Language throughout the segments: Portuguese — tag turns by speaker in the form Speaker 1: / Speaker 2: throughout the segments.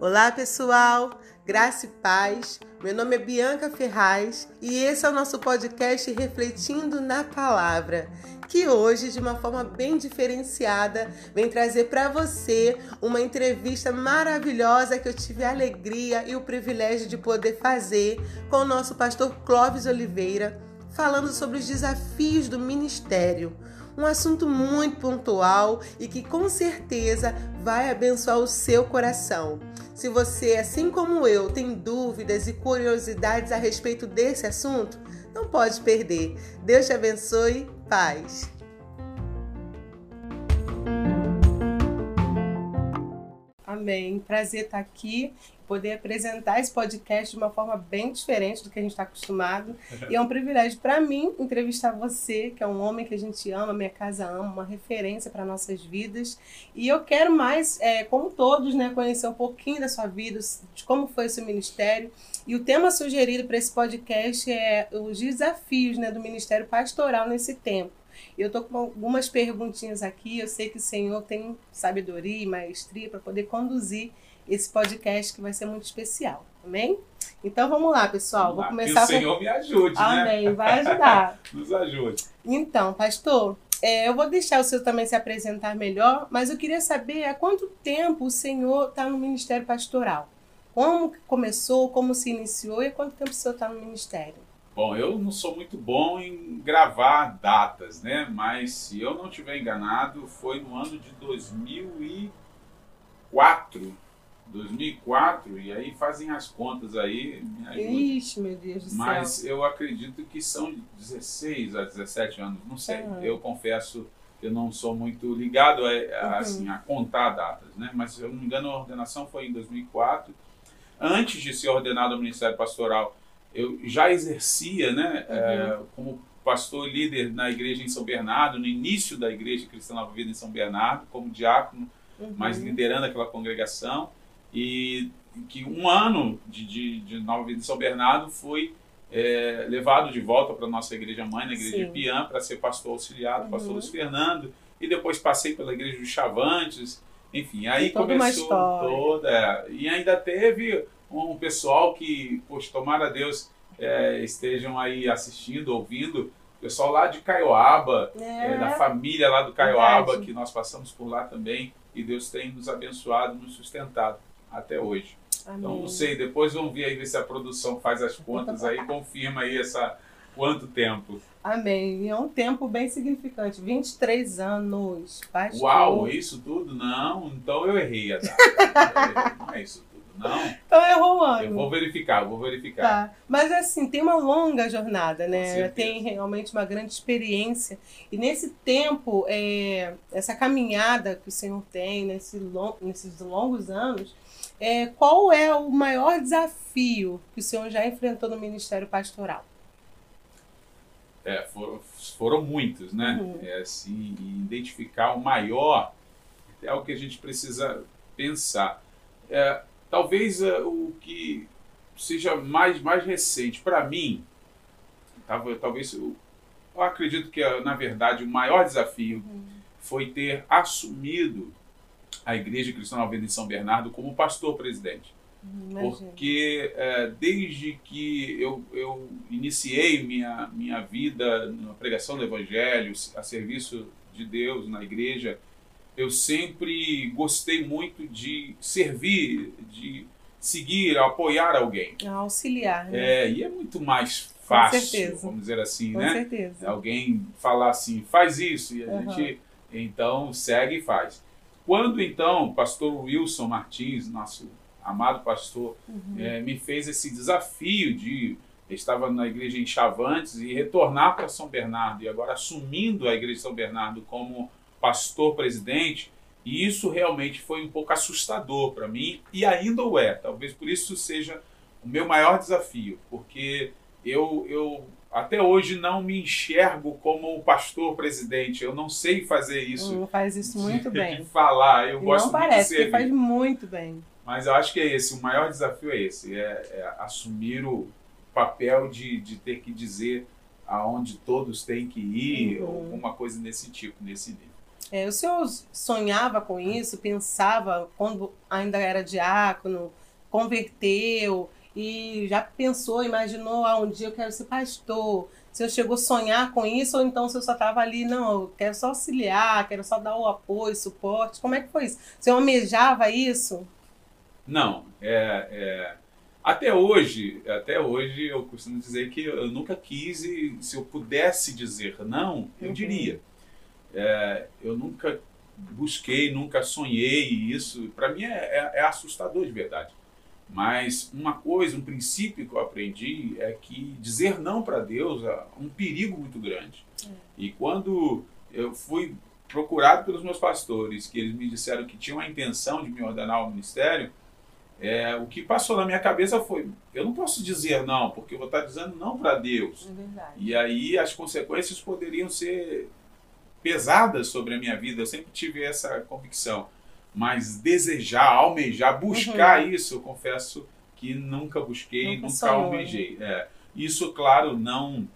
Speaker 1: Olá, pessoal. Graça e paz. Meu nome é Bianca Ferraz e esse é o nosso podcast Refletindo na Palavra, que hoje, de uma forma bem diferenciada, vem trazer para você uma entrevista maravilhosa que eu tive a alegria e o privilégio de poder fazer com o nosso pastor Clóvis Oliveira, falando sobre os desafios do ministério um assunto muito pontual e que com certeza vai abençoar o seu coração. Se você, assim como eu, tem dúvidas e curiosidades a respeito desse assunto, não pode perder. Deus te abençoe. Paz. Amém. Prazer estar aqui poder apresentar esse podcast de uma forma bem diferente do que a gente está acostumado. E é um privilégio para mim entrevistar você, que é um homem que a gente ama, minha casa ama, uma referência para nossas vidas. E eu quero mais, é, como todos, né, conhecer um pouquinho da sua vida, de como foi o seu ministério. E o tema sugerido para esse podcast é os desafios né, do ministério pastoral nesse tempo. Eu estou com algumas perguntinhas aqui. Eu sei que o Senhor tem sabedoria e maestria para poder conduzir esse podcast que vai ser muito especial. Amém? Então vamos lá, pessoal. Vou começar.
Speaker 2: Que o Senhor com... me ajude,
Speaker 1: Amém. né? Amém. Vai ajudar.
Speaker 2: Nos ajude.
Speaker 1: Então, pastor, é, eu vou deixar o senhor também se apresentar melhor, mas eu queria saber há quanto tempo o senhor está no ministério pastoral? Como começou, como se iniciou e há quanto tempo o senhor está no ministério?
Speaker 2: Bom, eu não sou muito bom em gravar datas, né? Mas se eu não estiver enganado, foi no ano de 2004 2004, e aí fazem as contas aí.
Speaker 1: Ixi, meu Deus do
Speaker 2: Mas
Speaker 1: céu.
Speaker 2: eu acredito que são 16 a 17 anos, não sei. Uhum. Eu confesso que eu não sou muito ligado a, a, assim, a contar datas, né? Mas se eu não me engano, a ordenação foi em 2004. Antes de ser ordenado ao Ministério Pastoral, eu já exercia, né, uhum. é, como pastor líder na igreja em São Bernardo, no início da igreja cristã Nova Vida em São Bernardo, como diácono, uhum. mas liderando aquela congregação e que um ano de, de, de Nova Vida de São Bernardo foi é, levado de volta para a nossa igreja mãe, na igreja Sim. de Piã, para ser pastor auxiliar do uhum. pastor Luiz Fernando, e depois passei pela igreja dos Chavantes, enfim, aí começou toda. É, e ainda teve um pessoal que, poxa, tomara Deus é, estejam aí assistindo, ouvindo, pessoal lá de Caioaba, é. É, da família lá do Caioaba, Verdade. que nós passamos por lá também, e Deus tem nos abençoado, nos sustentado até hoje. Amém. Então, não sei, depois vamos ver aí ver se a produção faz as contas aí confirma aí essa quanto tempo.
Speaker 1: Amém. E é um tempo bem significante. 23 anos. Pastor.
Speaker 2: Uau, isso tudo? Não, então eu errei a data. não é isso tudo, não.
Speaker 1: Então errou o ano.
Speaker 2: Eu vou verificar, vou verificar.
Speaker 1: Tá. Mas assim, tem uma longa jornada, né? Tem realmente uma grande experiência. E nesse tempo, é, essa caminhada que o Senhor tem, nesse long, nesses longos anos, é, qual é o maior desafio que o senhor já enfrentou no Ministério Pastoral?
Speaker 2: É, foram, foram muitos, né? Uhum. É, assim, identificar o maior é o que a gente precisa pensar. É, talvez é, o que seja mais, mais recente para mim, talvez eu, eu, acredito que na verdade o maior desafio uhum. foi ter assumido a Igreja Cristã Nova em São Bernardo como pastor presidente. Porque é, desde que eu, eu iniciei minha, minha vida na pregação do Evangelho, a serviço de Deus na igreja, eu sempre gostei muito de servir, de seguir, apoiar alguém.
Speaker 1: Auxiliar, né?
Speaker 2: É, e é muito mais fácil, vamos dizer assim,
Speaker 1: Com
Speaker 2: né?
Speaker 1: certeza.
Speaker 2: Alguém falar assim, faz isso, e a uhum. gente então segue e faz. Quando então o pastor Wilson Martins, nosso amado pastor, uhum. é, me fez esse desafio de estava na igreja em Chavantes e retornar para São Bernardo e agora assumindo a igreja de São Bernardo como pastor presidente, e isso realmente foi um pouco assustador para mim e ainda o é. Talvez por isso seja o meu maior desafio, porque eu, eu até hoje não me enxergo como o pastor presidente. Eu não sei fazer isso.
Speaker 1: Hum, faz isso muito
Speaker 2: de,
Speaker 1: bem.
Speaker 2: De falar, eu
Speaker 1: e
Speaker 2: gosto
Speaker 1: não parece,
Speaker 2: muito de
Speaker 1: faz muito bem.
Speaker 2: Mas eu acho que é esse, o maior desafio é esse, é, é assumir o papel de, de ter que dizer aonde todos têm que ir, uhum. ou alguma coisa nesse tipo, nesse nível.
Speaker 1: É, o senhor sonhava com isso, pensava quando ainda era diácono, converteu e já pensou, imaginou, ah, um dia eu quero ser pastor. O senhor chegou a sonhar com isso ou então o senhor só estava ali, não, eu quero só auxiliar, quero só dar o apoio, suporte. Como é que foi isso? O senhor almejava isso?
Speaker 2: Não, é, é, até hoje, até hoje eu costumo dizer que eu nunca quis e se eu pudesse dizer não, eu uhum. diria. É, eu nunca busquei, nunca sonhei isso. Para mim é, é, é, assustador de verdade. Mas uma coisa, um princípio que eu aprendi é que dizer não para Deus é um perigo muito grande. É. E quando eu fui procurado pelos meus pastores, que eles me disseram que tinham a intenção de me ordenar ao ministério, é, o que passou na minha cabeça foi: eu não posso dizer não, porque eu vou estar dizendo não para Deus. É e aí as consequências poderiam ser pesadas sobre a minha vida. Eu sempre tive essa convicção. Mas desejar, almejar, buscar uhum. isso, eu confesso que nunca busquei, nunca, nunca almejei. É, isso, claro, não,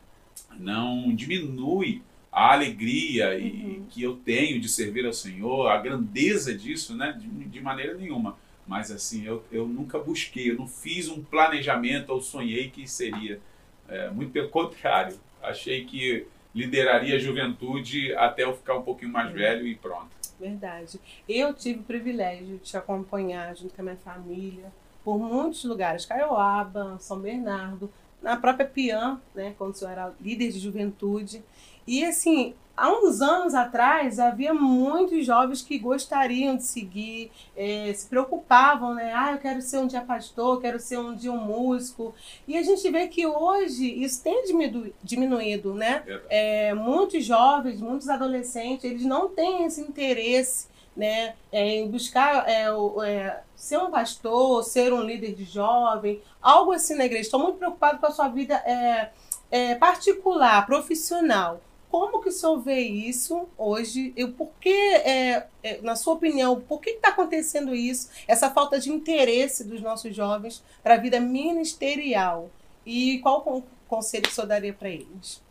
Speaker 2: não diminui a alegria uhum. e, que eu tenho de servir ao Senhor, a grandeza disso, né? de, de maneira nenhuma mas assim, eu, eu nunca busquei, eu não fiz um planejamento ou sonhei que seria. É, muito pelo contrário, achei que lideraria a juventude até eu ficar um pouquinho mais velho e pronto.
Speaker 1: Verdade. Eu tive o privilégio de te acompanhar junto com a minha família por muitos lugares, Caioaba, São Bernardo, na própria Pian, né, quando eu era líder de juventude. E assim, há uns anos atrás havia muitos jovens que gostariam de seguir, é, se preocupavam, né? Ah, eu quero ser um dia pastor, quero ser um dia um músico. E a gente vê que hoje isso tem diminu diminuído, né? É, muitos jovens, muitos adolescentes, eles não têm esse interesse. Né, é, em buscar é, é, ser um pastor, ser um líder de jovem, algo assim na igreja. Estou muito preocupado com a sua vida é, é, particular, profissional. Como que o senhor vê isso hoje? E por que, é, é, na sua opinião, por que está acontecendo isso? Essa falta de interesse dos nossos jovens para a vida ministerial? E qual conselho o senhor daria para eles?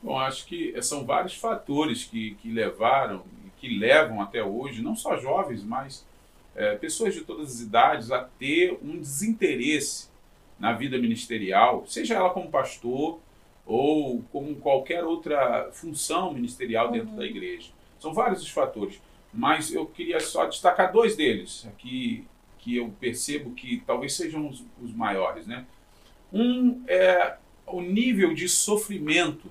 Speaker 2: Bom, acho que são vários fatores que, que levaram, que levam até hoje, não só jovens, mas é, pessoas de todas as idades, a ter um desinteresse na vida ministerial, seja ela como pastor, ou com qualquer outra função ministerial dentro uhum. da igreja. São vários os fatores, mas eu queria só destacar dois deles aqui que eu percebo que talvez sejam os, os maiores, né? Um é o nível de sofrimento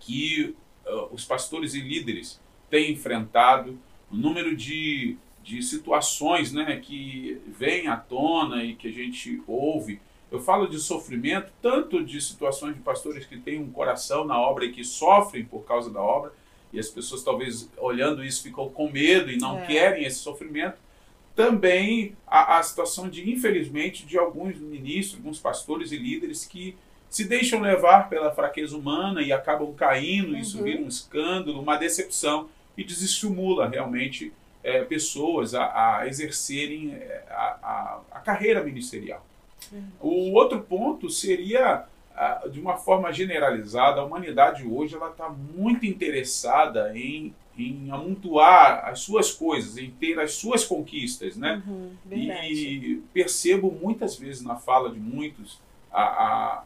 Speaker 2: que uh, os pastores e líderes têm enfrentado, o número de, de situações né, que vêm à tona e que a gente ouve eu falo de sofrimento, tanto de situações de pastores que têm um coração na obra e que sofrem por causa da obra, e as pessoas talvez olhando isso ficam com medo e não é. querem esse sofrimento. Também a, a, situação de, infelizmente, de alguns ministros, alguns pastores e líderes que se deixam levar pela fraqueza humana e acabam caindo, uhum. isso vira um escândalo, uma decepção e desestimula realmente é, pessoas a, a exercerem é, a, a, a carreira ministerial. O outro ponto seria, ah, de uma forma generalizada, a humanidade hoje ela está muito interessada em, em amontoar as suas coisas, em ter as suas conquistas, né? Uhum, e percebo muitas vezes na fala de muitos a, a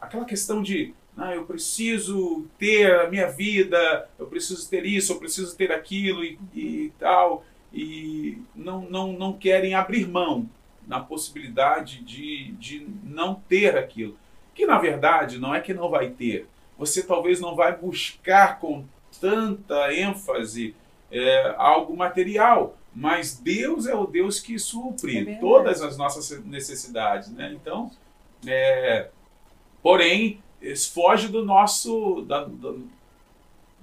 Speaker 2: aquela questão de ah, eu preciso ter a minha vida, eu preciso ter isso, eu preciso ter aquilo e, e tal, e não, não, não querem abrir mão na possibilidade de, de não ter aquilo. Que na verdade não é que não vai ter. Você talvez não vai buscar com tanta ênfase é, algo material, mas Deus é o Deus que supre é todas as nossas necessidades, né? Então, é, porém, foge do nosso da, do,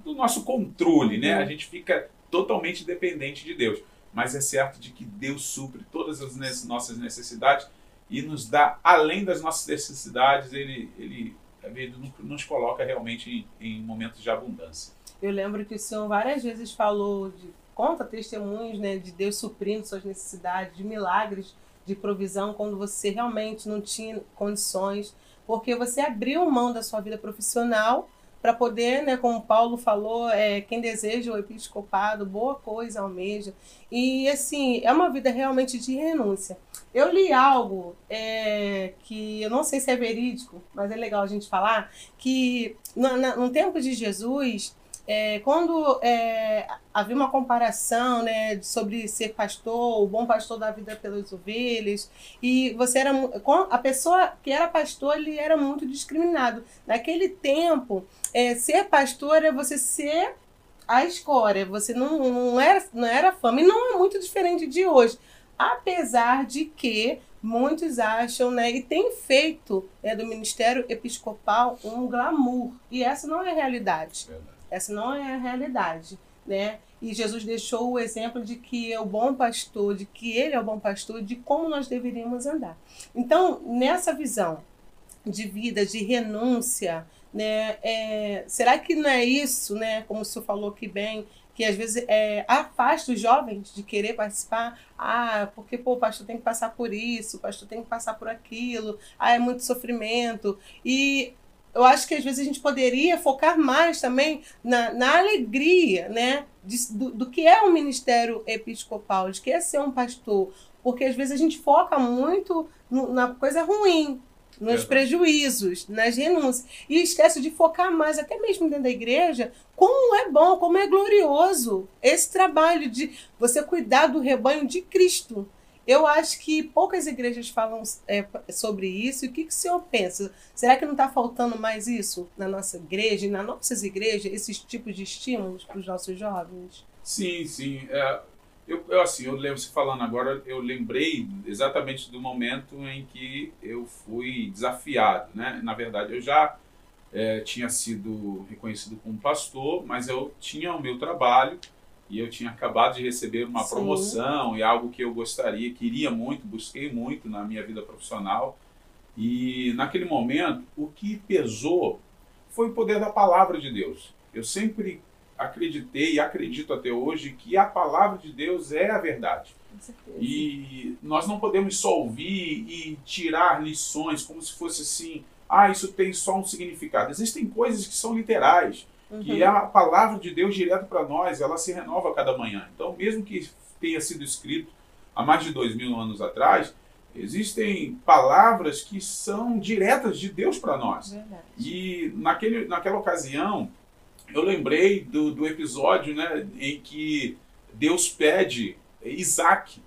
Speaker 2: do, nosso controle, né? A gente fica totalmente dependente de Deus mas é certo de que Deus supre todas as nossas necessidades e nos dá além das nossas necessidades, ele, ele, ele nos coloca realmente em, em momentos de abundância.
Speaker 1: Eu lembro que o Senhor várias vezes falou de conta testemunhos, né, de Deus suprindo suas necessidades, de milagres de provisão quando você realmente não tinha condições. porque você abriu mão da sua vida profissional para poder, né, como Paulo falou, é, quem deseja o episcopado, boa coisa almeja. E assim, é uma vida realmente de renúncia. Eu li algo é, que eu não sei se é verídico, mas é legal a gente falar, que no, no tempo de Jesus, é, quando é, havia uma comparação né, sobre ser pastor, o bom pastor da vida pelas ovelhas, e você era a pessoa que era pastor ele era muito discriminado. Naquele tempo, é, ser pastor é você ser a escória, você não, não, era, não era fama, e não é muito diferente de hoje. Apesar de que muitos acham, né, e tem feito né, do ministério episcopal um glamour, e essa não é a realidade. Essa não é a realidade, né? E Jesus deixou o exemplo de que é o bom pastor, de que ele é o bom pastor, de como nós deveríamos andar. Então, nessa visão de vida, de renúncia, né? É, será que não é isso, né? Como o senhor falou aqui bem, que às vezes é, afasta os jovens de querer participar. Ah, porque pô, o pastor tem que passar por isso, o pastor tem que passar por aquilo, ah, é muito sofrimento. E eu acho que às vezes a gente poderia focar mais também na, na alegria, né? De, do, do que é um ministério episcopal, de que é ser um pastor. Porque às vezes a gente foca muito no, na coisa ruim, nos prejuízos, nas renúncias. E esquece de focar mais, até mesmo dentro da igreja, como é bom, como é glorioso esse trabalho de você cuidar do rebanho de Cristo. Eu acho que poucas igrejas falam é, sobre isso. E o que, que o senhor pensa? Será que não está faltando mais isso na nossa igreja nas nossas igrejas, esses tipos de estímulos para os nossos jovens?
Speaker 2: Sim, sim. É, eu, eu, assim, eu lembro, se falando agora, eu lembrei exatamente do momento em que eu fui desafiado. Né? Na verdade, eu já é, tinha sido reconhecido como pastor, mas eu tinha o meu trabalho e eu tinha acabado de receber uma Sim. promoção e algo que eu gostaria, queria muito, busquei muito na minha vida profissional. E naquele momento, o que pesou foi o poder da palavra de Deus. Eu sempre acreditei e acredito até hoje que a palavra de Deus é a verdade. E nós não podemos só ouvir e tirar lições como se fosse assim, ah, isso tem só um significado. Existem coisas que são literais uhum. que é a palavra de Deus direto para nós, ela se renova a cada manhã. Então, mesmo que tenha sido escrito há mais de dois mil anos atrás, existem palavras que são diretas de Deus para nós. Verdade. E naquele, naquela ocasião, eu lembrei do, do episódio né, em que Deus pede Isaac.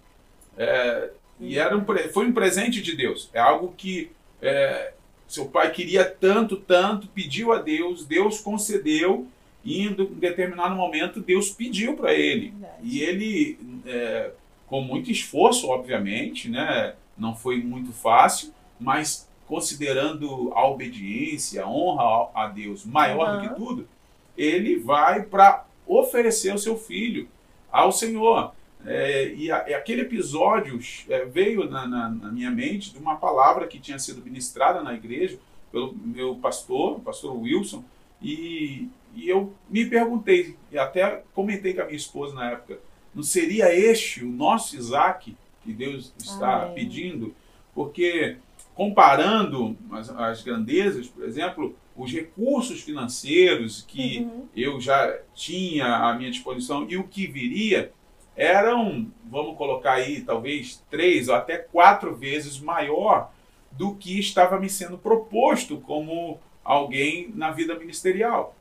Speaker 2: É, e era um, foi um presente de Deus. É algo que é, seu pai queria tanto, tanto, pediu a Deus, Deus concedeu, e em um determinado momento Deus pediu para ele. Verdade. E ele, é, com muito esforço, obviamente, né, não foi muito fácil, mas considerando a obediência, a honra a Deus maior uhum. do que tudo, ele vai para oferecer o seu filho ao Senhor. É, e, a, e, aquele episódio é, veio na, na, na, minha mente de uma palavra que tinha sido ministrada na igreja pelo meu pastor, o pastor Wilson, e, e eu me perguntei, e até comentei com a minha esposa na época, não seria este o nosso Isaac que Deus está Amém. pedindo? Porque comparando as, as, grandezas, por exemplo, os recursos financeiros que uhum. eu já tinha à minha disposição e o que viria, eram, vamos colocar aí, talvez três ou até quatro vezes maior do que estava me sendo proposto como alguém na vida ministerial.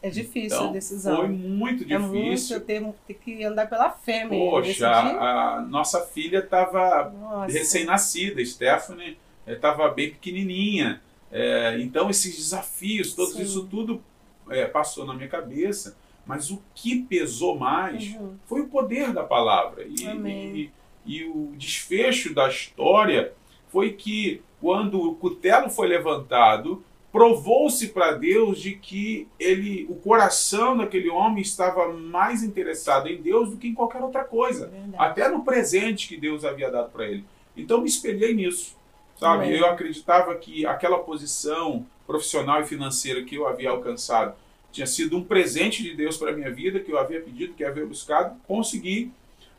Speaker 1: É difícil então, a decisão.
Speaker 2: Foi muito difícil.
Speaker 1: É muito ter, ter que andar pela fé mesmo.
Speaker 2: Poxa, a, a nossa filha estava recém-nascida, Stephanie estava eh, bem pequenininha. É, então, esses desafios, tudo isso tudo é, passou na minha cabeça. Mas o que pesou mais uhum. foi o poder da palavra. E, e, e, o desfecho da história foi que, quando o cutelo foi levantado, provou-se para Deus de que ele, o coração daquele homem estava mais interessado em Deus do que em qualquer outra coisa, Verdade. até no presente que Deus havia dado para ele. Então me espelhei nisso, sabe? Amém. Eu acreditava que aquela posição profissional e financeira que eu havia alcançado tinha sido um presente de Deus para a minha vida, que eu havia pedido, que eu havia buscado, consegui.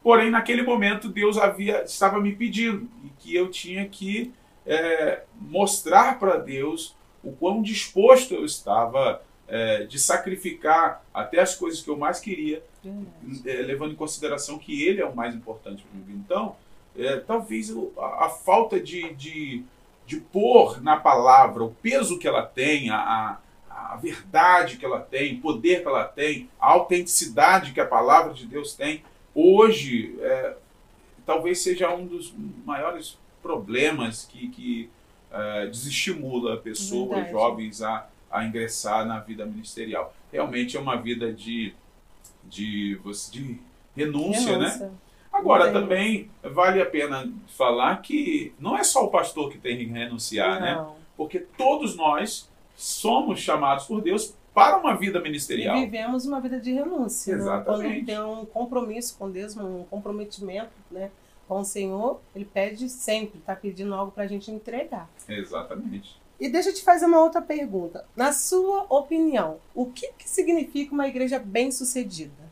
Speaker 2: Porém, naquele momento, Deus havia estava me pedindo e que eu tinha que é, mostrar para Deus o quão disposto eu estava é, de sacrificar até as coisas que eu mais queria, é, levando em consideração que Ele é o mais importante para mim. Então, é, talvez a, a falta de, de, de, pôr na palavra o peso que ela tem, a, a verdade que ela tem, o poder que ela tem, a autenticidade que a palavra de Deus tem, hoje é, talvez seja um dos maiores problemas que, que é, desestimula pessoas, Verdade. jovens, a, a ingressar na vida ministerial. Realmente é uma vida de, de, de renúncia, né? renúncia. né? Agora, também vale a pena falar que não é só o pastor que tem que renunciar, né? não. né? Porque todos nós somos chamados por Deus para uma vida ministerial.
Speaker 1: E vivemos uma vida de renúncia.
Speaker 2: Exatamente.
Speaker 1: Né? Quando tem um compromisso com Deus, um comprometimento, né? com o Senhor, ele pede sempre, está pedindo algo para a gente entregar.
Speaker 2: Exatamente.
Speaker 1: E deixa eu te fazer uma outra pergunta. Na sua opinião, o que, que significa uma igreja bem-sucedida?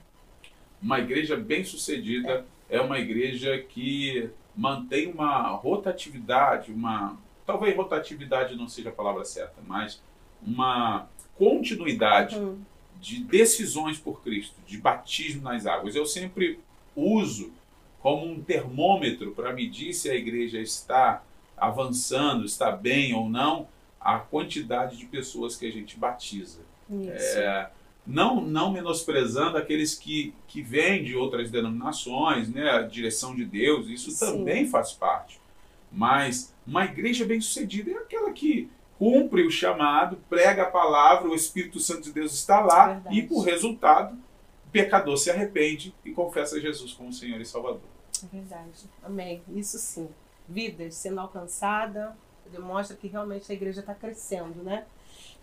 Speaker 2: Uma igreja bem-sucedida é. é uma igreja que mantém uma rotatividade, uma talvez rotatividade não seja a palavra certa, mas uma continuidade uhum. de decisões por Cristo, de batismo nas águas. Eu sempre uso como um termômetro para medir se a igreja está avançando, está bem ou não, a quantidade de pessoas que a gente batiza. É, não, não menosprezando aqueles que, que vêm de outras denominações, né, a direção de Deus, isso Sim. também faz parte. Mas uma igreja bem-sucedida é aquela que cumpre o chamado, prega a palavra, o Espírito Santo de Deus está lá Verdade. e, por resultado, o pecador se arrepende e confessa Jesus como Senhor e Salvador.
Speaker 1: É verdade. Amém. Isso sim. Vidas sendo alcançada demonstra que realmente a igreja está crescendo, né?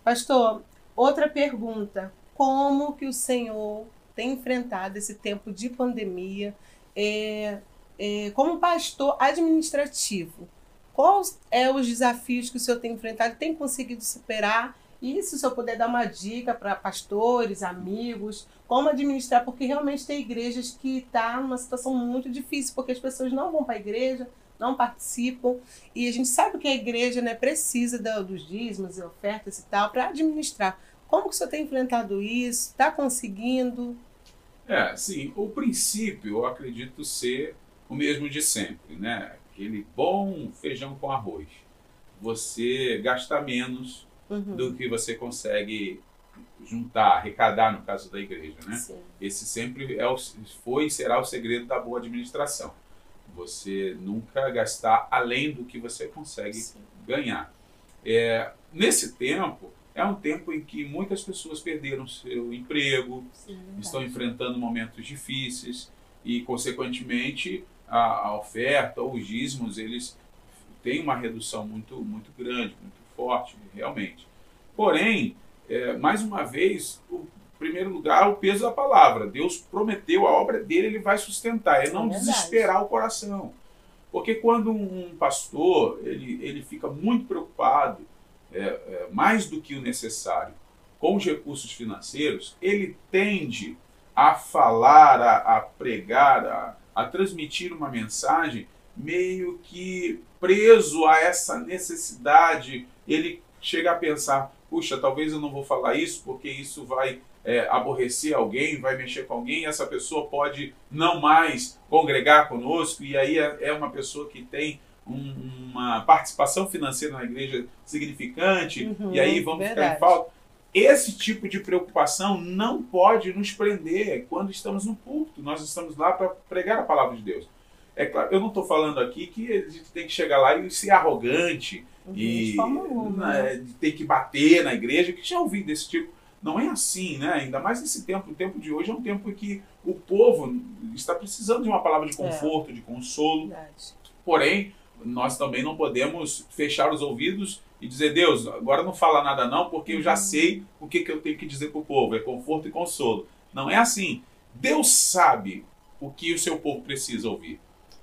Speaker 1: Pastor, outra pergunta. Como que o Senhor tem enfrentado esse tempo de pandemia é, é, como pastor administrativo? Quais é os desafios que o senhor tem enfrentado, tem conseguido superar? E se o senhor puder dar uma dica para pastores, amigos, como administrar, porque realmente tem igrejas que estão tá numa situação muito difícil, porque as pessoas não vão para a igreja, não participam, e a gente sabe que a igreja né, precisa dos dízimos e ofertas e tal para administrar. Como que o senhor tem enfrentado isso? Está conseguindo?
Speaker 2: É, sim. O princípio, eu acredito ser o mesmo de sempre, né? Aquele bom feijão com arroz. Você gasta menos uhum. do que você consegue juntar, arrecadar no caso da igreja, né? Sim. Esse sempre é o, foi e será o segredo da boa administração. Você nunca gastar além do que você consegue Sim. ganhar. É, nesse tempo, é um tempo em que muitas pessoas perderam seu emprego, Sim, é estão enfrentando momentos difíceis e, consequentemente, a, a oferta ou os dízimos, eles têm uma redução muito, muito grande, muito forte, realmente. Porém, é, mais uma vez, o primeiro lugar, o peso da palavra. Deus prometeu a obra dele, ele vai sustentar, é não é desesperar o coração. Porque quando um pastor ele, ele fica muito preocupado, é, é, mais do que o necessário, com os recursos financeiros, ele tende a falar, a, a pregar, a, a transmitir uma mensagem meio que preso a essa necessidade. Ele chega a pensar: puxa, talvez eu não vou falar isso porque isso vai é, aborrecer alguém, vai mexer com alguém, essa pessoa pode não mais congregar conosco, e aí é, é uma pessoa que tem um, uma participação financeira na igreja significante, uhum, e aí vamos verdade. ficar em falta. Esse tipo de preocupação não pode nos prender quando estamos no púlpito. Nós estamos lá para pregar a palavra de Deus. É claro, eu não estou falando aqui que a gente tem que chegar lá e ser arrogante uhum, e né, tem que bater na igreja, que já ouvi desse tipo. Não é assim, né? Ainda mais nesse tempo. O tempo de hoje é um tempo em que o povo está precisando de uma palavra de é. conforto, é. de consolo. Verdade. Porém, nós também não podemos fechar os ouvidos e dizer, Deus, agora não fala nada não, porque eu já uhum. sei o que, que eu tenho que dizer para o povo, é conforto e consolo. Não é assim. Deus sabe o que o seu povo precisa ouvir.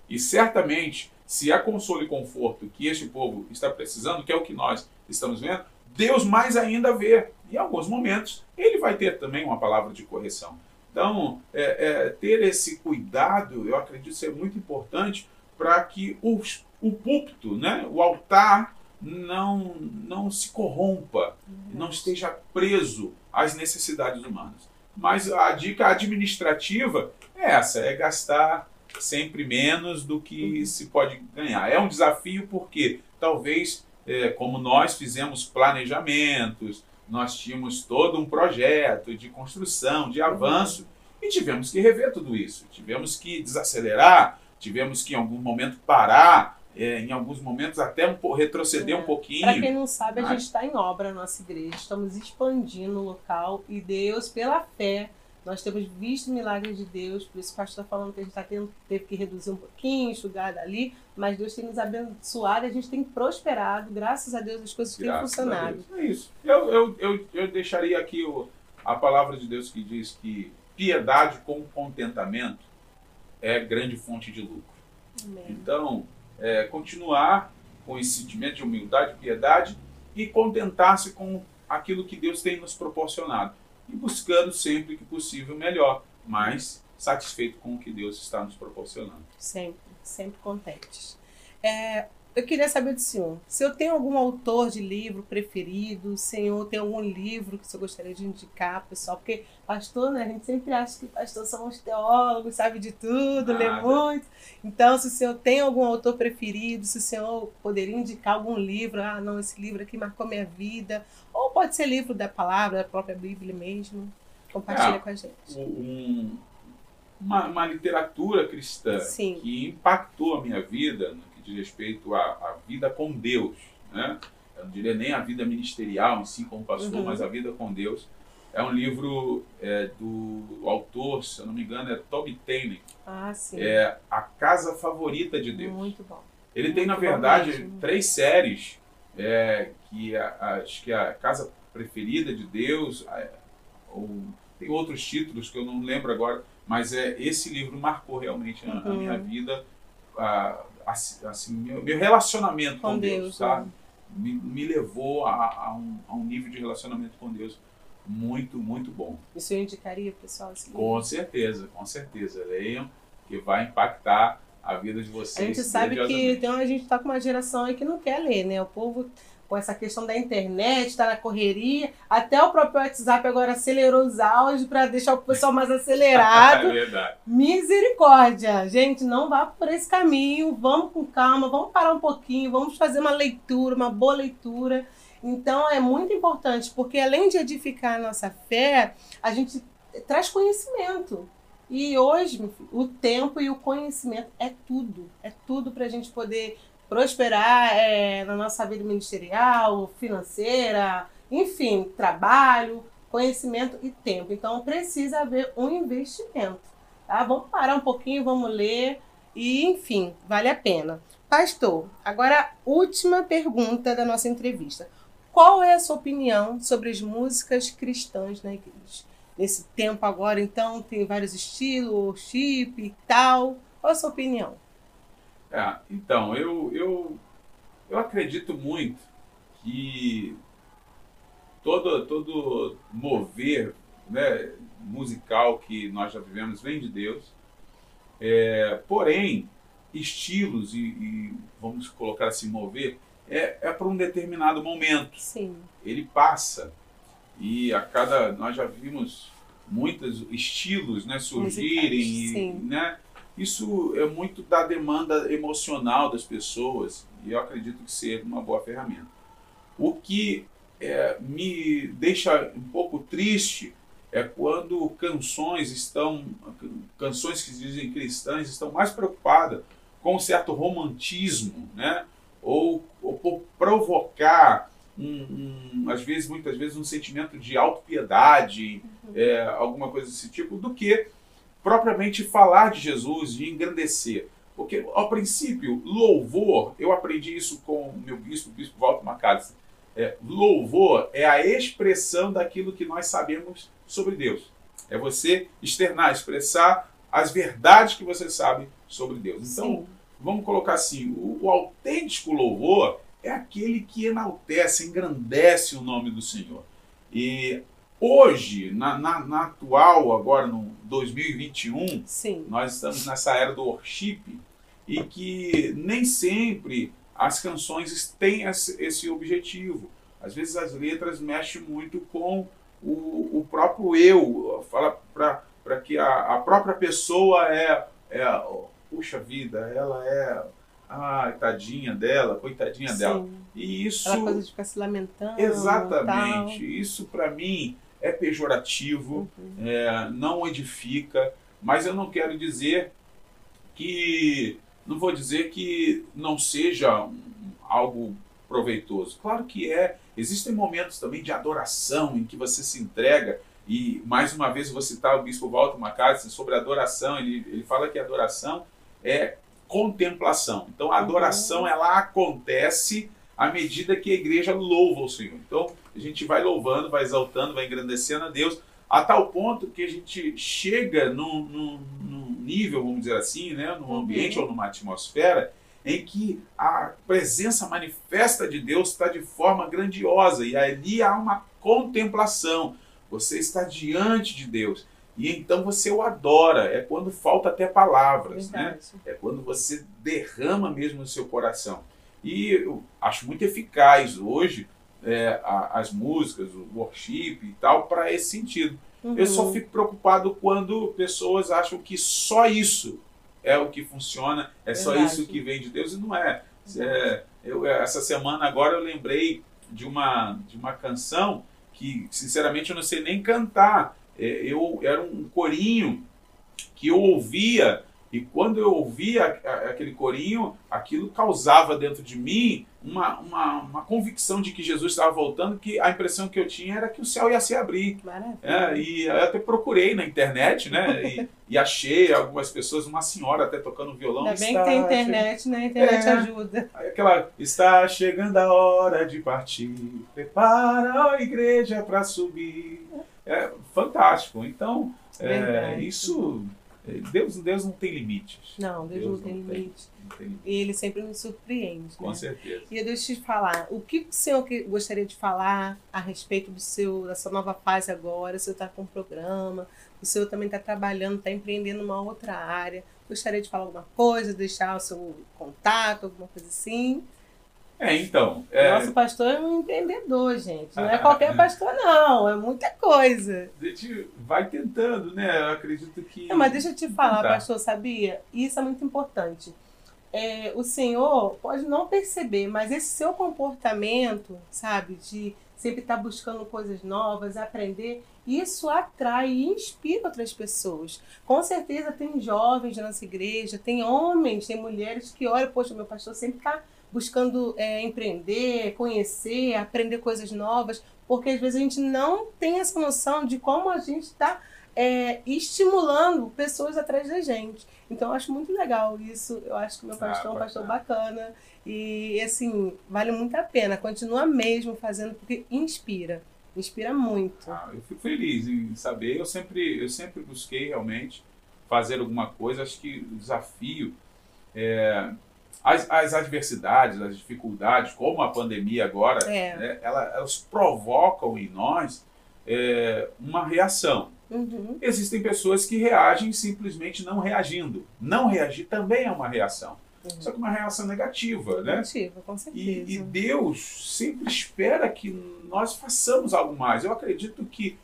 Speaker 2: E certamente, se há consolo e conforto que este povo está precisando, que é o que nós estamos vendo, Deus mais ainda vê. Em alguns momentos, ele vai ter também uma palavra de correção. Então, é, é, ter esse cuidado, eu acredito ser muito importante para que os o púlpito, né, o altar, não, não se corrompa, não esteja preso às necessidades humanas. Mas a dica administrativa é essa: é gastar sempre menos do que uhum. se pode ganhar. É um desafio porque talvez, é, como nós fizemos planejamentos, nós tínhamos todo um projeto de construção, de avanço, uhum. e tivemos que rever tudo isso. Tivemos que desacelerar, tivemos que em algum momento parar, é, em alguns momentos até um, retroceder é. um pouquinho. Para
Speaker 1: quem não sabe, a gente está em obra na nossa igreja, estamos expandindo o local e Deus, pela fé, nós temos visto milagres de Deus, por isso o pastor está falando que a gente tá tendo, teve que reduzir um pouquinho, enxugar dali, mas Deus tem nos abençoado e a gente tem prosperado, graças a Deus as coisas graças têm funcionado.
Speaker 2: É isso. Eu, eu, eu, eu deixaria aqui o, a palavra de Deus que diz que piedade com contentamento é grande fonte de lucro. Amém. Então, é, continuar com esse sentimento de humildade, piedade e contentar-se com aquilo que Deus tem nos proporcionado e buscando sempre que possível melhor, mas satisfeito com o que Deus está nos proporcionando.
Speaker 1: Sempre, sempre contentes. É, eu queria saber do senhor, se eu tenho algum autor de livro preferido, o senhor tem algum livro que o senhor gostaria de indicar, pessoal, porque pastor, né, a gente sempre acha que pastor somos teólogos, sabe de tudo, Nada. lê muito. Então, se o senhor tem algum autor preferido, se o senhor poderia indicar algum livro, ah, não, esse livro aqui marcou minha vida, ou pode ser livro da palavra, da própria Bíblia mesmo, compartilha é, com a gente.
Speaker 2: Um, uma, uma literatura cristã Sim. que impactou a minha vida diz respeito à, à vida com Deus, né? Eu não diria nem a vida ministerial em si como pastor, uhum. mas a vida com Deus. É um livro é, do autor, se eu não me engano, é Toby Taylor.
Speaker 1: Ah, sim.
Speaker 2: É A Casa Favorita de Deus.
Speaker 1: Muito bom.
Speaker 2: Ele
Speaker 1: Muito
Speaker 2: tem, na verdade, três séries, é, que a, acho que é a Casa Preferida de Deus, ou, tem outros títulos que eu não lembro agora, mas é esse livro marcou realmente a, uhum. a minha vida, a, assim, meu, meu relacionamento com, com Deus, Deus, sabe? Né? Me, me levou a, a, um, a um nível de relacionamento com Deus muito, muito bom.
Speaker 1: E o senhor indicaria, pessoal? Assim,
Speaker 2: com certeza, com certeza. Leiam, que vai impactar a vida de vocês.
Speaker 1: A gente sabe que então, a gente está com uma geração aí que não quer ler, né? O povo com essa questão da internet, está na correria. Até o próprio WhatsApp agora acelerou os áudios para deixar o pessoal mais acelerado.
Speaker 2: é verdade.
Speaker 1: Misericórdia! Gente, não vá por esse caminho. Vamos com calma, vamos parar um pouquinho, vamos fazer uma leitura, uma boa leitura. Então é muito importante, porque além de edificar a nossa fé, a gente traz conhecimento. E hoje, o tempo e o conhecimento é tudo. É tudo para a gente poder prosperar é, na nossa vida ministerial, financeira, enfim, trabalho, conhecimento e tempo. Então precisa haver um investimento. Tá? Vamos parar um pouquinho, vamos ler e, enfim, vale a pena. Pastor, agora última pergunta da nossa entrevista. Qual é a sua opinião sobre as músicas cristãs na igreja? Nesse tempo agora, então, tem vários estilos, chip e tal. Qual a sua opinião?
Speaker 2: É, então, eu, eu, eu acredito muito que todo, todo mover né, musical que nós já vivemos vem de Deus. É, porém, estilos e, e, vamos colocar assim, mover, é, é para um determinado momento.
Speaker 1: Sim.
Speaker 2: Ele passa. E a cada. Nós já vimos muitos estilos né, surgirem. e, né, isso é muito da demanda emocional das pessoas e eu acredito que seja uma boa ferramenta. O que é, me deixa um pouco triste é quando canções estão, canções que dizem cristãs estão mais preocupadas com um certo romantismo, né? Ou, ou por provocar um, um, às vezes, muitas vezes, um sentimento de autopiedade, uhum. é, alguma coisa desse tipo, do que propriamente falar de Jesus e engrandecer. Porque, ao princípio, louvor, eu aprendi isso com o meu bispo, o bispo Walter Macalester. É, louvor é a expressão daquilo que nós sabemos sobre Deus. É você externar, expressar as verdades que você sabe sobre Deus. Então, Sim. vamos colocar assim: o, o autêntico louvor é aquele que enaltece, engrandece o nome do Senhor. E Hoje, na, na, na, atual, agora no 2021,
Speaker 1: Sim.
Speaker 2: nós estamos nessa era do worship e que nem sempre as canções têm esse objetivo. Às vezes as letras mexem muito com o, o próprio eu, fala para que a, a, própria pessoa é, é, puxa vida, ela é, ah, tadinha dela, coitadinha Sim. dela. E isso.
Speaker 1: Aquela coisa de ficar se lamentando.
Speaker 2: Exatamente. Isso para mim é pejorativo, uhum. é, não edifica, mas eu não quero dizer que. Não vou dizer que não seja um, algo proveitoso. Claro que é. Existem momentos também de adoração em que você se entrega. E mais uma vez vou citar o bispo Walter Macalester sobre adoração. Ele, ele fala que adoração é contemplação. Então a uhum. adoração ela acontece à medida que a igreja louva o Senhor. Então a gente vai louvando, vai exaltando, vai engrandecendo a Deus a tal ponto que a gente chega num, num, num nível, vamos dizer assim, né, num ambiente uhum. ou numa atmosfera em que a presença manifesta de Deus está de forma grandiosa e ali há uma contemplação. Você está diante de Deus e então você o adora. É quando falta até palavras, né? É quando você derrama mesmo no seu coração. E eu acho muito eficaz hoje é, a, as músicas, o worship e tal para esse sentido. Uhum. Eu só fico preocupado quando pessoas acham que só isso é o que funciona, é Verdade. só isso que vem de Deus, e não é. é eu, essa semana agora eu lembrei de uma, de uma canção que, sinceramente, eu não sei nem cantar. É, eu Era um corinho que eu ouvia, e quando eu ouvia aquele corinho, aquilo causava dentro de mim uma, uma, uma, convicção de que Jesus estava voltando, que a impressão que eu tinha era que o céu ia se abrir. É, e eu até procurei na internet, né? E, e, achei algumas pessoas, uma senhora até tocando violão.
Speaker 1: Ainda bem que tem internet, né? A internet é, ajuda.
Speaker 2: Aquela, está chegando a hora de partir, prepara a igreja para subir. É fantástico. Então, é, isso Deus, Deus não tem limites.
Speaker 1: Não, Deus, Deus não, tem, não limite. tem, E Ele sempre nos surpreende.
Speaker 2: Com né? certeza.
Speaker 1: E eu te falar, o que o senhor gostaria de falar a respeito do seu, da sua nova fase agora? O senhor está com um programa, o senhor também está trabalhando, está empreendendo uma outra área. Gostaria de falar alguma coisa, deixar o seu contato, alguma coisa assim?
Speaker 2: É, então.
Speaker 1: É... Nosso pastor é um empreendedor, gente. Não é qualquer pastor, não. É muita coisa.
Speaker 2: A gente vai tentando, né? Eu acredito que.
Speaker 1: Não, mas deixa eu te falar, pastor, sabia? Isso é muito importante. É, o Senhor pode não perceber, mas esse seu comportamento, sabe, de sempre estar buscando coisas novas, aprender, isso atrai e inspira outras pessoas. Com certeza tem jovens na nossa igreja, tem homens, tem mulheres que olham, poxa, meu pastor sempre está buscando é, empreender, conhecer, aprender coisas novas, porque às vezes a gente não tem essa noção de como a gente está é, estimulando pessoas atrás da gente. Então eu acho muito legal isso. Eu acho que meu pastor ah, é um pastor bacana. E assim, vale muito a pena. Continua mesmo fazendo, porque inspira. Inspira muito.
Speaker 2: Ah, eu fico feliz em saber. Eu sempre, eu sempre busquei realmente fazer alguma coisa. Acho que o desafio é, as, as adversidades, as dificuldades, como a pandemia agora, é. né, elas, elas, provocam em nós é, uma reação. Uhum. Existem pessoas que reagem simplesmente não reagindo. Não reagir também é uma reação. Uhum. Só que uma reação negativa,
Speaker 1: né? Negativa, com certeza.
Speaker 2: E, e Deus sempre espera que nós façamos algo mais. Eu acredito que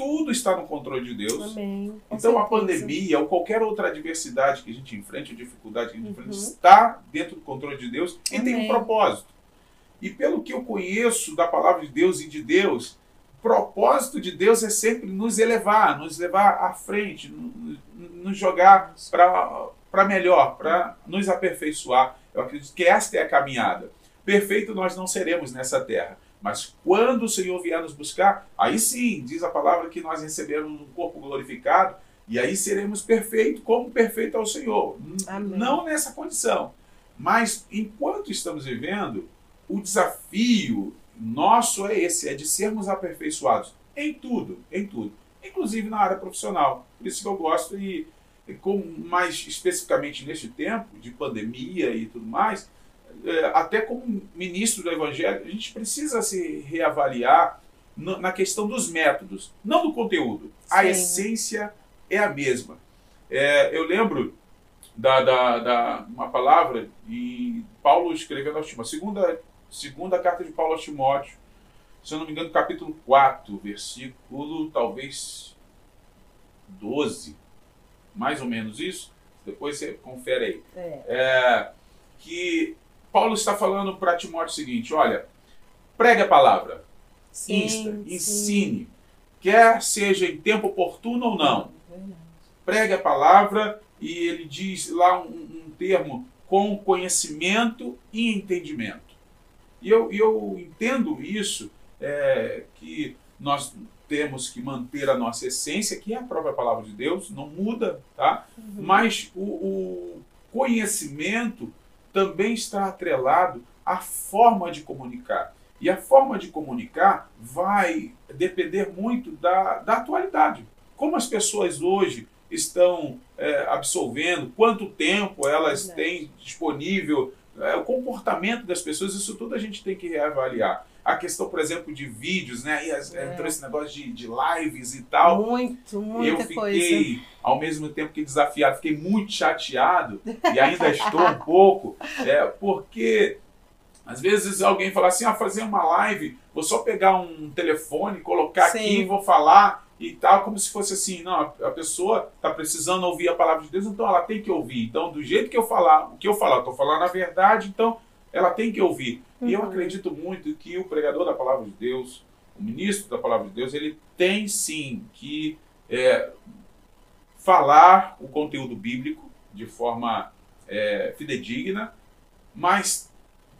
Speaker 2: tudo está no controle de Deus.
Speaker 1: Amém.
Speaker 2: então certeza. a pandemia ou qualquer outra adversidade que a gente enfrente, dificuldade que a gente uhum. enfrente, está dentro do controle de Deus e Amém. tem um propósito. E pelo que eu conheço da palavra de Deus e de Deus, o propósito de Deus é sempre nos elevar, nos levar à frente, nos jogar para melhor, para nos aperfeiçoar. Eu acredito que esta é a caminhada. Perfeito nós não seremos nessa terra mas quando o Senhor vier nos buscar, aí sim, diz a palavra que nós recebemos um corpo glorificado, e aí seremos perfeitos, como perfeito ao Senhor. Amém. Não nessa condição. Mas enquanto estamos vivendo, o desafio nosso é esse, é de sermos aperfeiçoados em tudo, em tudo, inclusive na área profissional. Por isso que eu gosto e, e com mais especificamente neste tempo de pandemia e tudo mais, é, até como ministro do Evangelho, a gente precisa se reavaliar na questão dos métodos, não do conteúdo. Sim. A essência é a mesma. É, eu lembro da, da, da uma palavra e Paulo escrevendo aos Timóteo. Segunda, segunda carta de Paulo aos Timóteo, se eu não me engano, capítulo 4, versículo talvez 12, mais ou menos isso. Depois você confere aí. É. É, que Paulo está falando para Timóteo o seguinte: olha, pregue a palavra, sim, insta, sim. ensine, quer seja em tempo oportuno ou não. Pregue a palavra e ele diz lá um, um termo com conhecimento e entendimento. E eu, eu entendo isso, é, que nós temos que manter a nossa essência, que é a própria palavra de Deus, não muda, tá? Uhum. Mas o, o conhecimento também está atrelado à forma de comunicar. E a forma de comunicar vai depender muito da, da atualidade. Como as pessoas hoje estão é, absolvendo, quanto tempo elas têm disponível, é, o comportamento das pessoas, isso tudo a gente tem que reavaliar. A questão, por exemplo, de vídeos, né? E as, é. entrou esse negócio de, de lives e tal.
Speaker 1: Muito, muita
Speaker 2: Eu fiquei, coisa. ao mesmo tempo que desafiado, fiquei muito chateado e ainda estou um pouco, é, porque às vezes alguém fala assim, ah, fazer uma live, vou só pegar um telefone, colocar Sim. aqui, vou falar e tal, como se fosse assim, não, a pessoa está precisando ouvir a palavra de Deus, então ela tem que ouvir. Então, do jeito que eu falar, o que eu falar, estou falando a verdade, então ela tem que ouvir. Uhum. E eu acredito muito que o pregador da palavra de Deus, o ministro da palavra de Deus, ele tem sim que é, falar o conteúdo bíblico de forma é, fidedigna, mas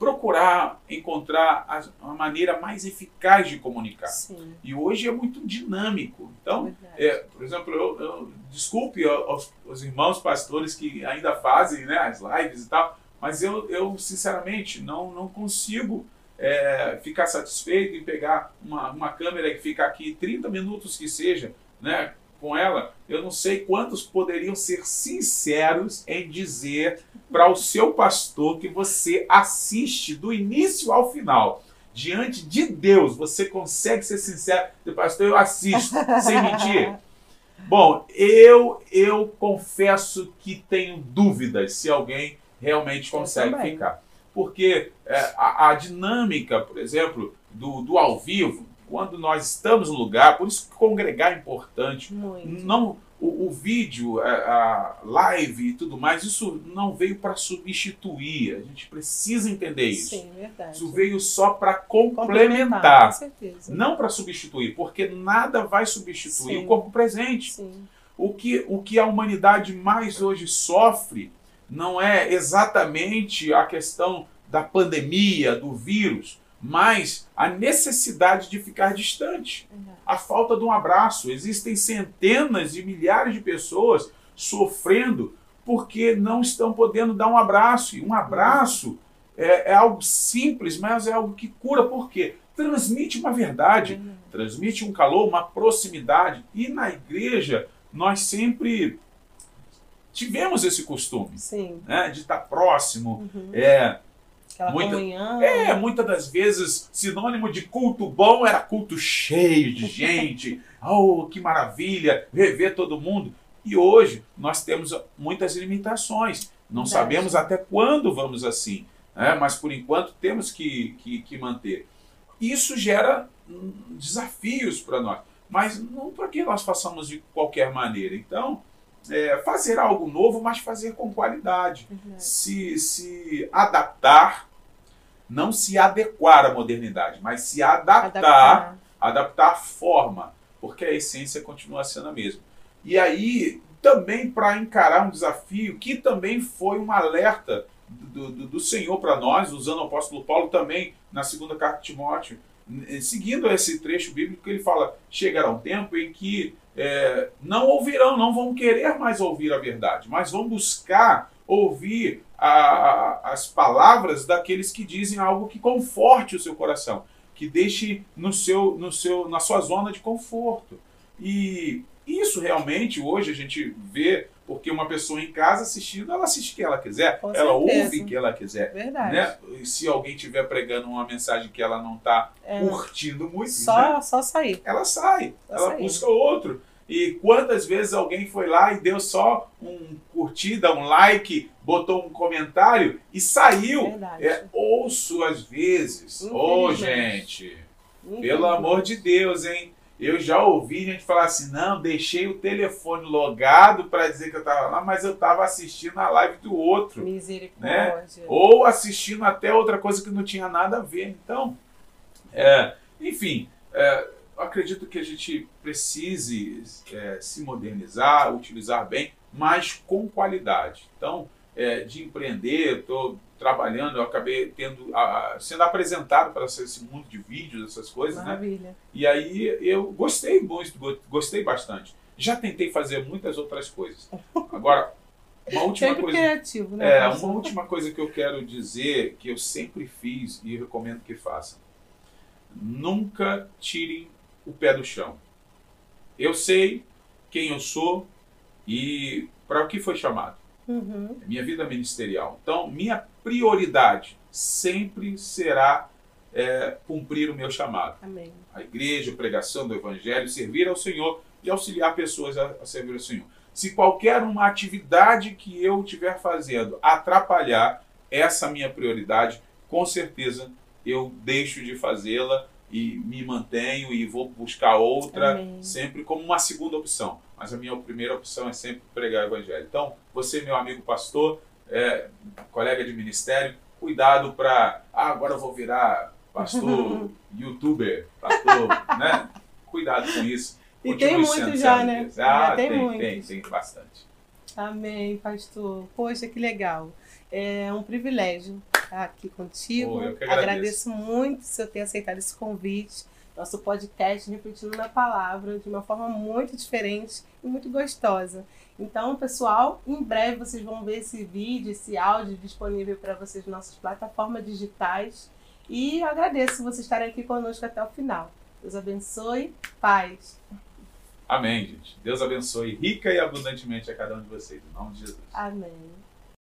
Speaker 2: procurar encontrar a, a, maneira mais eficaz de comunicar. Sim. E hoje é muito dinâmico. Então, é, por exemplo, eu, eu desculpe aos, aos, irmãos pastores que ainda fazem né, as lives e tal, mas eu, eu sinceramente não, não consigo é, ficar satisfeito em pegar uma, uma câmera que fica aqui 30 minutos que seja, né, com ela, eu não sei quantos poderiam ser sinceros em dizer para o seu pastor que você assiste do início ao final. Diante de Deus, você consegue ser sincero, pastor, eu assisto, sem mentir. Bom, eu eu confesso que tenho dúvidas se alguém realmente consegue ficar. Porque é, a, a dinâmica, por exemplo, do, do ao vivo, quando nós estamos no lugar, por isso que congregar é importante. Muito. Não o, o, vídeo, a, a, live e tudo mais, isso não veio para substituir. A gente precisa entender isso.
Speaker 1: Sim, verdade.
Speaker 2: Isso veio só para complementar, com certeza. não para substituir, porque nada vai substituir Sim. o corpo presente. Sim. O que, o que a humanidade mais hoje sofre não é exatamente a questão da pandemia, do vírus, mas a necessidade de ficar distante, uhum. a falta de um abraço. Existem centenas de milhares de pessoas sofrendo porque não estão podendo dar um abraço. E um abraço é, é algo simples, mas é algo que cura, por quê? Transmite uma verdade, uhum. transmite um calor, uma proximidade. E na igreja, nós sempre tivemos esse costume né, de estar próximo. Uhum. É,
Speaker 1: Aquela Muita, comunhão.
Speaker 2: É, muitas das vezes, sinônimo de culto bom era culto cheio de gente. oh, que maravilha, rever todo mundo. E hoje nós temos muitas limitações. Não Verdade. sabemos até quando vamos assim. Né? Mas por enquanto temos que, que, que manter. Isso gera hum, desafios para nós. Mas não para que nós façamos de qualquer maneira. Então, é, fazer algo novo, mas fazer com qualidade. Uhum. Se, se adaptar, não se adequar à modernidade, mas se adaptar, adaptar, adaptar a forma, porque a essência continua sendo a mesma. E aí, também para encarar um desafio que também foi um alerta do, do, do Senhor para nós, usando o apóstolo Paulo também na segunda carta de Timóteo, seguindo esse trecho bíblico, ele fala: chegará um tempo em que é, não ouvirão, não vão querer mais ouvir a verdade, mas vão buscar ouvir a, as palavras daqueles que dizem algo que conforte o seu coração, que deixe no seu, no seu, na sua zona de conforto. E isso realmente hoje a gente vê porque uma pessoa em casa assistindo, ela assiste o que ela quiser, Com ela certeza. ouve o que ela quiser.
Speaker 1: Verdade.
Speaker 2: Né? E se alguém estiver pregando uma mensagem que ela não está é. curtindo muito,
Speaker 1: só,
Speaker 2: né?
Speaker 1: só sair.
Speaker 2: Ela sai, só ela sair. busca outro. E quantas vezes alguém foi lá e deu só um curtida, um like, botou um comentário e saiu?
Speaker 1: Verdade.
Speaker 2: É, ouço às vezes. Ô, oh, gente, pelo amor de Deus, hein? Eu já ouvi gente falar assim: não, deixei o telefone logado para dizer que eu estava lá, mas eu estava assistindo a live do outro.
Speaker 1: Misericórdia.
Speaker 2: Né? Ou assistindo até outra coisa que não tinha nada a ver. Então, é, enfim, é, acredito que a gente precise é, se modernizar, utilizar bem, mas com qualidade. Então, é, de empreender, estou trabalhando, eu acabei tendo, a, sendo apresentado para esse mundo de vídeos, essas coisas,
Speaker 1: né? Maravilha.
Speaker 2: né? E aí eu gostei muito, gostei bastante. Já tentei fazer muitas outras coisas. Agora, uma última
Speaker 1: sempre
Speaker 2: coisa.
Speaker 1: criativo, né?
Speaker 2: É, uma última coisa que eu quero dizer, que eu sempre fiz e recomendo que façam. Nunca tirem o pé do chão. Eu sei quem eu sou e para o que foi chamado.
Speaker 1: Uhum.
Speaker 2: Minha vida ministerial. Então, minha prioridade sempre será é, cumprir o meu chamado.
Speaker 1: Amém.
Speaker 2: A igreja, a pregação do evangelho, servir ao Senhor e auxiliar pessoas a, a servir ao Senhor. Se qualquer uma atividade que eu estiver fazendo atrapalhar essa minha prioridade, com certeza eu deixo de fazê-la e me mantenho e vou buscar outra
Speaker 1: Amém.
Speaker 2: sempre como uma segunda opção. Mas a minha primeira opção é sempre pregar o evangelho. Então, você, meu amigo pastor, é, colega de ministério, cuidado para ah, agora eu vou virar pastor, youtuber, pastor, né? Cuidado com isso.
Speaker 1: E tem muito já, né?
Speaker 2: Ah,
Speaker 1: já tem,
Speaker 2: tem,
Speaker 1: muito.
Speaker 2: tem, tem bastante.
Speaker 1: Amém, pastor. Poxa, que legal. É um privilégio estar aqui contigo.
Speaker 2: Oh, eu que agradeço.
Speaker 1: agradeço muito você ter aceitado esse convite. Nosso podcast refletindo na palavra de uma forma muito diferente e muito gostosa. Então, pessoal, em breve vocês vão ver esse vídeo, esse áudio disponível para vocês nas nossas plataformas digitais. E eu agradeço você estar aqui conosco até o final. Deus abençoe. Paz.
Speaker 2: Amém, gente. Deus abençoe rica e abundantemente a cada um de vocês. Em nome de Jesus.
Speaker 1: Amém.